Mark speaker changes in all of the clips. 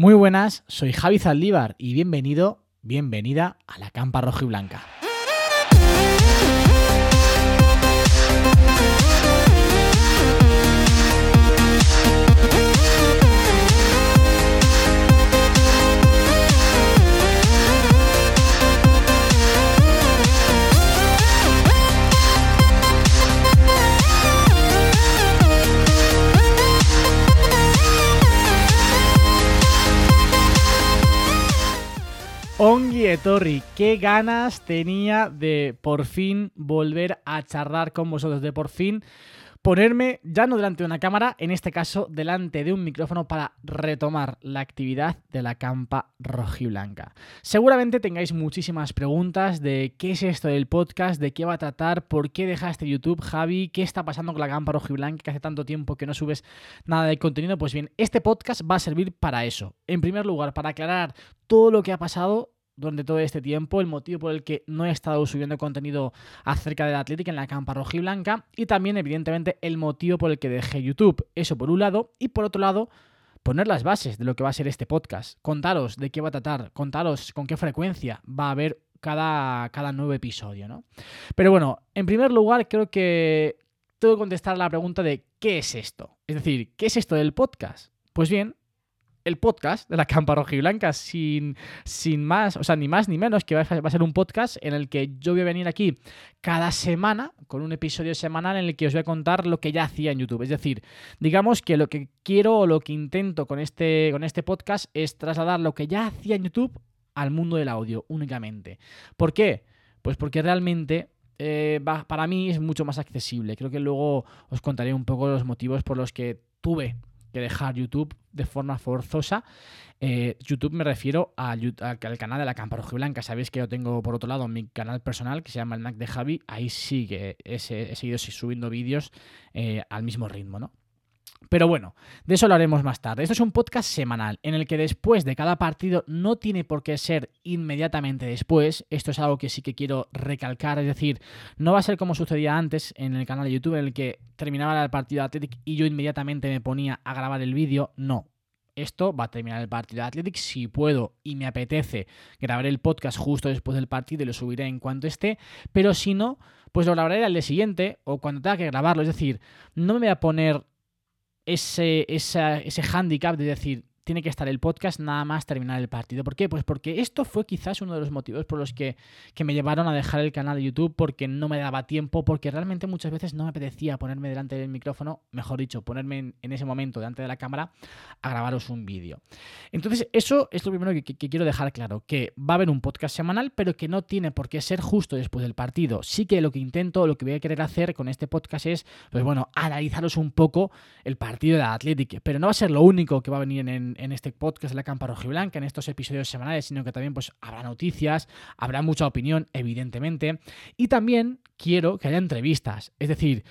Speaker 1: Muy buenas, soy Javi Zaldívar y bienvenido, bienvenida a la Campa Roja y Blanca. Ongi Etorri, qué ganas tenía de por fin volver a charlar con vosotros, de por fin ponerme ya no delante de una cámara, en este caso delante de un micrófono para retomar la actividad de la campa rojiblanca. Seguramente tengáis muchísimas preguntas de qué es esto del podcast, de qué va a tratar, por qué dejaste YouTube, Javi, qué está pasando con la campa rojiblanca, que hace tanto tiempo que no subes nada de contenido. Pues bien, este podcast va a servir para eso. En primer lugar, para aclarar todo lo que ha pasado durante todo este tiempo, el motivo por el que no he estado subiendo contenido acerca de la Atlética en la campa roja y blanca y también evidentemente el motivo por el que dejé YouTube. Eso por un lado y por otro lado poner las bases de lo que va a ser este podcast, contaros de qué va a tratar, contaros con qué frecuencia va a haber cada, cada nuevo episodio, ¿no? Pero bueno, en primer lugar creo que tengo que contestar la pregunta de ¿qué es esto? Es decir, ¿qué es esto del podcast? Pues bien, el podcast de la Campa Rojiblanca sin, sin más, o sea, ni más ni menos, que va a ser un podcast en el que yo voy a venir aquí cada semana con un episodio semanal en el que os voy a contar lo que ya hacía en YouTube. Es decir, digamos que lo que quiero o lo que intento con este, con este podcast es trasladar lo que ya hacía en YouTube al mundo del audio únicamente. ¿Por qué? Pues porque realmente eh, para mí es mucho más accesible. Creo que luego os contaré un poco los motivos por los que tuve que dejar YouTube de forma forzosa. Eh, YouTube me refiero al, canal de la Campa Blanca. Sabéis que yo tengo por otro lado mi canal personal que se llama el Mac de Javi. Ahí sí que he, seguido subiendo vídeos eh, al mismo ritmo, ¿no? Pero bueno, de eso lo haremos más tarde. Esto es un podcast semanal en el que después de cada partido no tiene por qué ser inmediatamente después. Esto es algo que sí que quiero recalcar. Es decir, no va a ser como sucedía antes en el canal de YouTube en el que terminaba el partido de Athletic y yo inmediatamente me ponía a grabar el vídeo. No. Esto va a terminar el partido de Athletic. Si puedo y me apetece, grabaré el podcast justo después del partido y lo subiré en cuanto esté. Pero si no, pues lo grabaré al día siguiente o cuando tenga que grabarlo. Es decir, no me voy a poner ese, ese handicap de decir, tiene que estar el podcast nada más terminar el partido. ¿Por qué? Pues porque esto fue quizás uno de los motivos por los que, me llevaron a dejar el canal de YouTube porque no me daba tiempo, porque realmente muchas veces no me apetecía ponerme delante del micrófono, mejor dicho, ponerme en, ese momento delante de la cámara a grabaros un vídeo. Entonces, eso es lo primero que, quiero dejar claro, que va a haber un podcast semanal, pero que no tiene por qué ser justo después del partido. Sí que lo que intento, lo que voy a querer hacer con este podcast es, pues bueno, analizaros un poco el partido de la pero no va a ser lo único que va a venir en en este podcast de la Campa Rojiblanca, en estos episodios semanales, sino que también pues habrá noticias, habrá mucha opinión, evidentemente, y también quiero que haya entrevistas, es decir,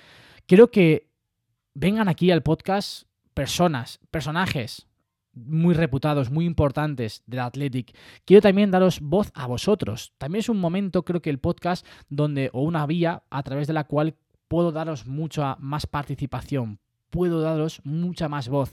Speaker 1: quiero que vengan aquí al podcast personas, personajes muy reputados, muy importantes del Athletic. Quiero también daros voz a vosotros. También es un momento, creo que el podcast, donde, o una vía a través de la cual puedo daros mucha más participación, puedo daros mucha más voz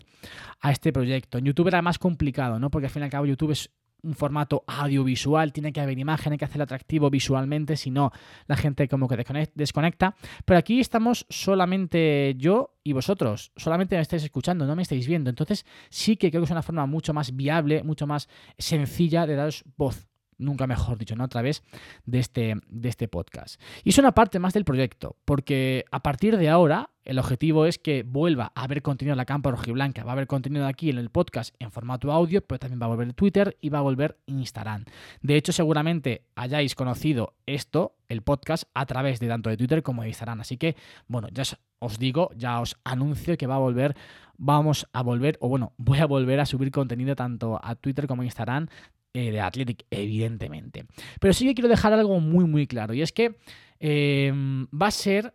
Speaker 1: a este proyecto. En YouTube era más complicado, ¿no? Porque al fin y al cabo YouTube es un formato audiovisual, tiene que haber imagen, hay que hacerlo atractivo visualmente, si no la gente como que desconecta. Pero aquí estamos solamente yo y vosotros, solamente me estáis escuchando, no me estáis viendo. Entonces sí que creo que es una forma mucho más viable, mucho más sencilla de daros voz nunca mejor dicho, ¿no? A través de este, de este podcast. Y es una parte más del proyecto, porque a partir de ahora el objetivo es que vuelva a haber contenido en la campa rojiblanca, va a haber contenido aquí en el podcast en formato audio, pero también va a volver Twitter y va a volver Instagram. De hecho, seguramente hayáis conocido esto, el podcast, a través de tanto de Twitter como de Instagram. Así que, bueno, ya os digo, ya os anuncio que va a volver, vamos a volver, o bueno, voy a volver a subir contenido tanto a Twitter como a Instagram eh, de Athletic, evidentemente. Pero sí que quiero dejar algo muy, muy claro, y es que em, va a ser,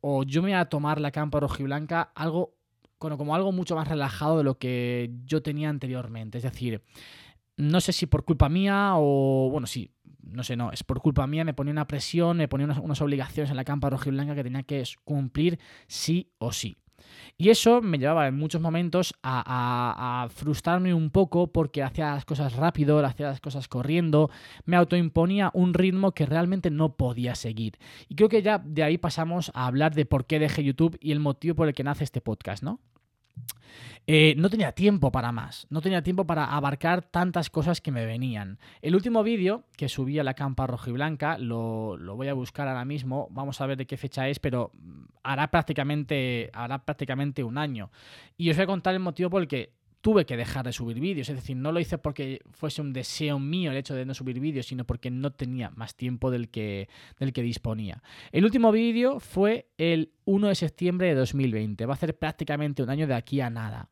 Speaker 1: o yo me voy a tomar la campa rojiblanca algo, como algo mucho más relajado de lo que yo tenía anteriormente. Es decir, no sé si por culpa mía o, bueno, sí, no sé, no, es por culpa mía, me ponía una presión, me ponía unas, obligaciones en la campa rojiblanca que tenía que cumplir sí o sí. Y eso me llevaba en muchos momentos a, frustrarme un poco porque hacía las cosas rápido, hacía las cosas corriendo, me autoimponía un ritmo que realmente no podía seguir. Y creo que ya de ahí pasamos a hablar de por qué dejé YouTube y el motivo por el que nace este podcast, ¿no? Eh, no tenía tiempo para más, no tenía tiempo para abarcar tantas cosas que me venían. El último vídeo que subí a la campa rojiblanca, lo, lo voy a buscar ahora mismo, vamos a ver de qué fecha es, pero hará prácticamente, hará prácticamente un año. Y os voy a contar el motivo por el que tuve que dejar de subir vídeos. Es decir, no lo hice porque fuese un deseo mío el hecho de no subir vídeos, sino porque no tenía más tiempo del que, del que disponía. El último vídeo fue el 1 de septiembre de 2020. Va a ser prácticamente un año de aquí a nada.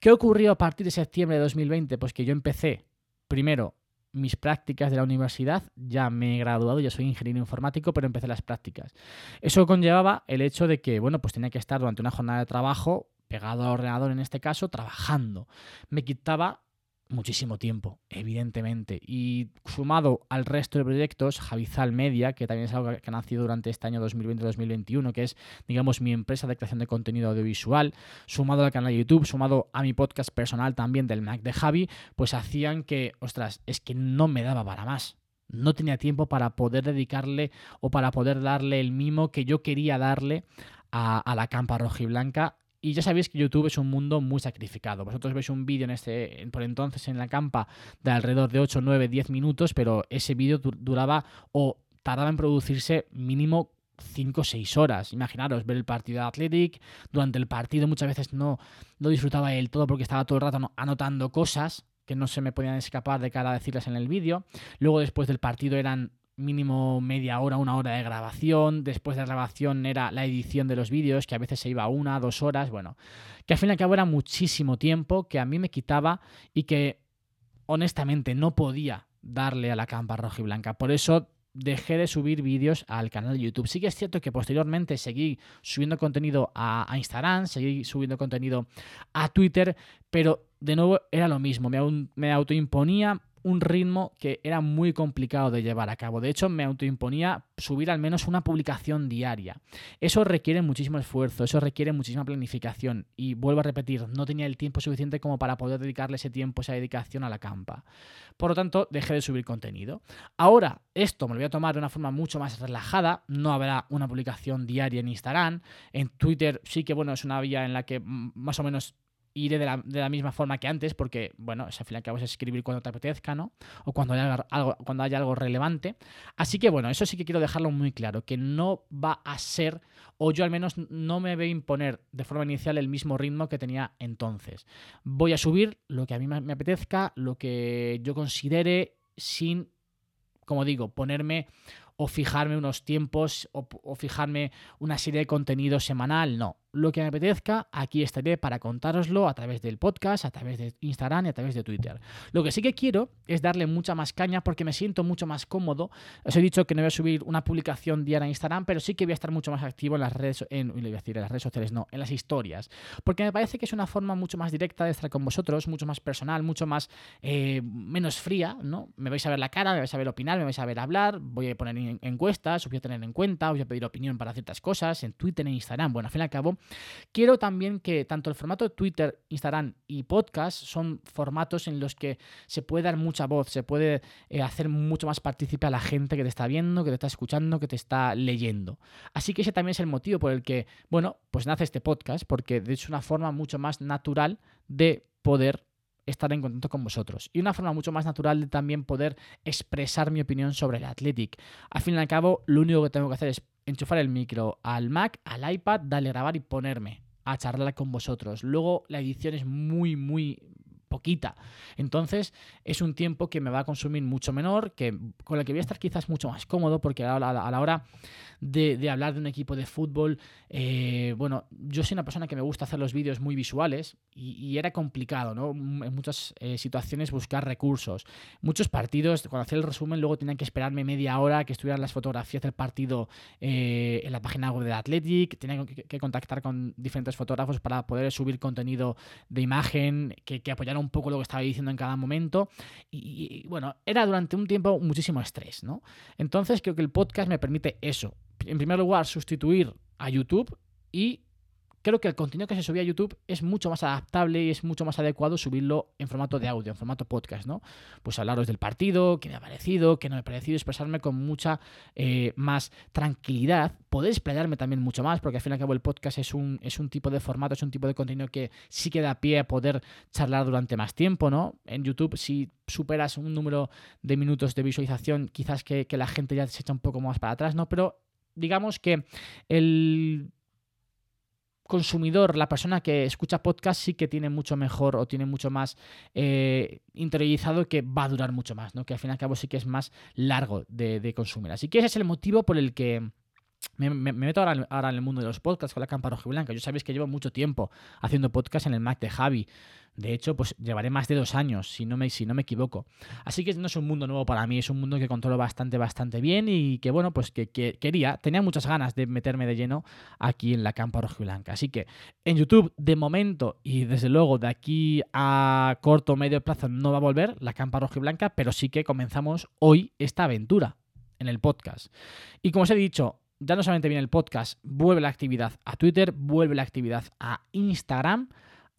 Speaker 1: ¿Qué ocurrió a partir de septiembre de 2020? Pues que yo empecé primero mis prácticas de la universidad, ya me he graduado, ya soy ingeniero informático, pero empecé las prácticas. Eso conllevaba el hecho de que, bueno, pues tenía que estar durante una jornada de trabajo pegado al ordenador en este caso, trabajando. Me quitaba muchísimo tiempo, evidentemente. Y sumado al resto de proyectos, Javizal Media, que también es algo que ha nacido durante este año 2020-2021, que es, digamos, mi empresa de creación de contenido audiovisual, sumado al canal de YouTube, sumado a mi podcast personal también del Mac de Javi, pues hacían que, ostras, es que no me daba para más. No tenía tiempo para poder dedicarle o para poder darle el mimo que yo quería darle a, a la campa rojiblanca y ya sabéis que YouTube es un mundo muy sacrificado. Vosotros veis un vídeo en este, por entonces en la campa de alrededor de 8, 9, 10 minutos, pero ese vídeo duraba o tardaba en producirse mínimo 5 o 6 horas. Imaginaros ver el partido de Athletic. Durante el partido muchas veces no, no disfrutaba del todo porque estaba todo el rato anotando cosas que no se me podían escapar de cara a decirlas en el vídeo. Luego después del partido eran mínimo media hora, una hora de grabación. Después de la grabación era la edición de los vídeos, que a veces se iba una, dos horas. Bueno, que al fin y al cabo era muchísimo tiempo que a mí me quitaba y que honestamente no podía darle a la campa roja y blanca. Por eso dejé de subir vídeos al canal de YouTube. Sí que es cierto que posteriormente seguí subiendo contenido a, Instagram, seguí subiendo contenido a Twitter, pero de nuevo era lo mismo. Me, me autoimponía un ritmo que era muy complicado de llevar a cabo. De hecho, me autoimponía subir al menos una publicación diaria. Eso requiere muchísimo esfuerzo, eso requiere muchísima planificación. Y vuelvo a repetir, no tenía el tiempo suficiente como para poder dedicarle ese tiempo, esa dedicación a la campa. Por lo tanto, dejé de subir contenido. Ahora, esto me lo voy a tomar de una forma mucho más relajada. No habrá una publicación diaria en Instagram. En Twitter sí que, bueno, es una vía en la que mm, más o menos iré de la, de la, misma forma que antes, porque, bueno, al final que a escribir cuando te apetezca, ¿no? O cuando haya, algo, cuando haya algo relevante. Así que, bueno, eso sí que quiero dejarlo muy claro, que no va a ser, o yo al menos no me a imponer de forma inicial el mismo ritmo que tenía entonces. Voy a subir lo que a mí me apetezca, lo que yo considere, sin, como digo, ponerme o fijarme unos tiempos o, o fijarme una serie de contenido semanal, no lo que me apetezca, aquí estaré para contároslo a través del podcast, a través de Instagram y a través de Twitter. Lo que sí que quiero es darle mucha más caña porque me siento mucho más cómodo. Os he dicho que no voy a subir una publicación diaria en Instagram, pero sí que voy a estar mucho más activo en las redes, en, en las redes sociales, no, en las historias. Porque me parece que es una forma mucho más directa de estar con vosotros, mucho más personal, mucho más eh, menos fría, ¿no? Me vais a ver la cara, me vais a ver opinar, me vais a ver hablar, voy a poner encuestas, os voy a tener en cuenta, os voy a pedir opinión para ciertas cosas, en Twitter, en Instagram. Bueno, al fin y al cabo, Quiero también que tanto el formato de Twitter, Instagram y podcast son formatos en los que se puede dar mucha voz, se puede eh, hacer mucho más partícipe a la gente que te está viendo, que te está escuchando, que te está leyendo. Así que ese también es el motivo por el que, bueno, pues nace este podcast, porque es una forma mucho más natural de poder estar en contacto con vosotros. Y una forma mucho más natural de también poder expresar mi opinión sobre el Athletic. Al fin y al cabo, lo único que tengo que hacer es enchufar el micro al Mac, al iPad, darle a grabar y ponerme a charlar con vosotros. Luego la edición es muy, muy poquita. Entonces es un tiempo que me va a consumir mucho menor, que con el que voy a estar quizás mucho más cómodo, porque a la hora de, hablar de un equipo de fútbol. Eh, bueno, yo soy una persona que me gusta hacer los vídeos muy visuales y, era complicado, ¿no? En muchas eh, situaciones buscar recursos. Muchos partidos, cuando hacía el resumen, luego tenían que esperarme media hora que estuvieran las fotografías del partido eh, en la página web de Athletic, tenía que, contactar con diferentes fotógrafos para poder subir contenido de imagen que, que apoyara un poco lo que estaba diciendo en cada momento. Y, bueno, era durante un tiempo muchísimo estrés, ¿no? Entonces creo que el podcast me permite eso, en primer lugar, sustituir a YouTube y creo que el contenido que se subía a YouTube es mucho más adaptable y es mucho más adecuado subirlo en formato de audio, en formato podcast, ¿no? Pues hablaros del partido, qué me ha parecido, qué no me ha parecido, expresarme con mucha eh, más tranquilidad, poder explayarme también mucho más, porque al fin y al cabo el podcast es un, es un tipo de formato, es un tipo de contenido que sí que da pie a poder charlar durante más tiempo, ¿no? En YouTube, si superas un número de minutos de visualización, quizás que, que la gente ya se echa un poco más para atrás, ¿no? Pero digamos que el consumidor, la persona que escucha podcast, sí que tiene mucho mejor o tiene mucho más eh, interiorizado que va a durar mucho más, ¿no? Que al fin y al cabo sí que es más largo de, consumir. Así que ese es el motivo por el que. Me, meto ahora, ahora, en el mundo de los podcasts con la cámara roja y blanca. Yo sabéis que llevo mucho tiempo haciendo podcast en el Mac de Javi. De hecho, pues llevaré más de dos años, si no, me, si no me equivoco. Así que no es un mundo nuevo para mí, es un mundo que controlo bastante, bastante bien y que, bueno, pues que, quería, tenía muchas ganas de meterme de lleno aquí en la campa rojiblanca. Así que en YouTube, de momento y desde luego de aquí a corto o medio plazo no va a volver la campa rojiblanca, pero sí que comenzamos hoy esta aventura en el podcast. Y como os he dicho, ya no solamente viene el podcast, vuelve la actividad a Twitter, vuelve la actividad a Instagram,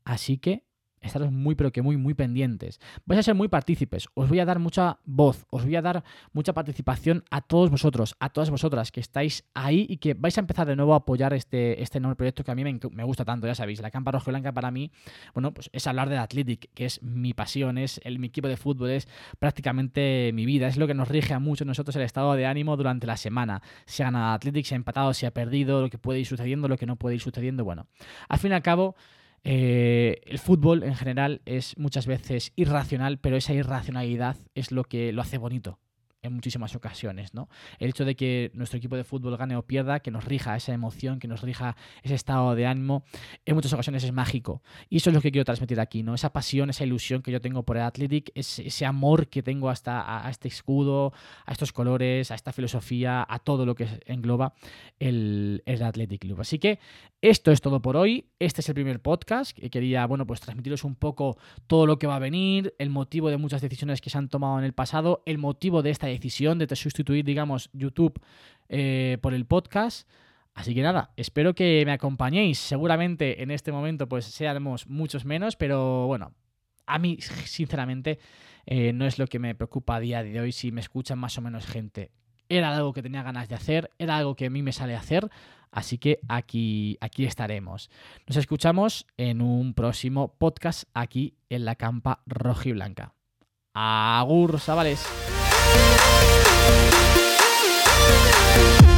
Speaker 1: así que estaros muy, pero que muy, muy pendientes. Vais a ser muy partícipes, os voy a dar mucha voz, os voy a dar mucha participación a todos vosotros, a todas vosotras que estáis ahí y que vais a empezar de nuevo a apoyar este, este nuevo proyecto que a mí me, gusta tanto, ya sabéis. La Campa Roja Blanca para mí, bueno, pues es hablar del Athletic, que es mi pasión, es el, mi equipo de fútbol, es prácticamente mi vida, es lo que nos rige a muchos nosotros el estado de ánimo durante la semana. Si ha ganado Athletic, si ha empatado, si ha perdido, lo que puede ir sucediendo, lo que no puede ir sucediendo, bueno. Al fin y al cabo, eh, el fútbol en general es muchas veces irracional, pero esa irracionalidad es lo que lo hace bonito en muchísimas ocasiones, ¿no? El hecho de que nuestro equipo de fútbol gane o pierda, que nos rija esa emoción, que nos rija ese estado de ánimo, en muchas ocasiones es mágico. Y eso es lo que quiero transmitir aquí, ¿no? Esa pasión, esa ilusión que yo tengo por el Athletic, ese, amor que tengo hasta a, este escudo, a estos colores, a esta filosofía, a todo lo que engloba el, el Athletic Club. Así que esto es todo por hoy. Este es el primer podcast que quería, bueno, pues transmitiros un poco todo lo que va a venir, el motivo de muchas decisiones que se han tomado en el pasado, el motivo de esta decisión de sustituir, digamos, YouTube eh, por el podcast. Así que nada, espero que me acompañéis. Seguramente en este momento pues seamos muchos menos, pero bueno, a mí sinceramente eh, no es lo que me preocupa a día de hoy si me escuchan más o menos gente. Era algo que tenía ganas de hacer, era algo que a mí me sale hacer, así que aquí, aquí estaremos. Nos escuchamos en un próximo podcast aquí en la campa roja y blanca. Agur, Savales. Thank you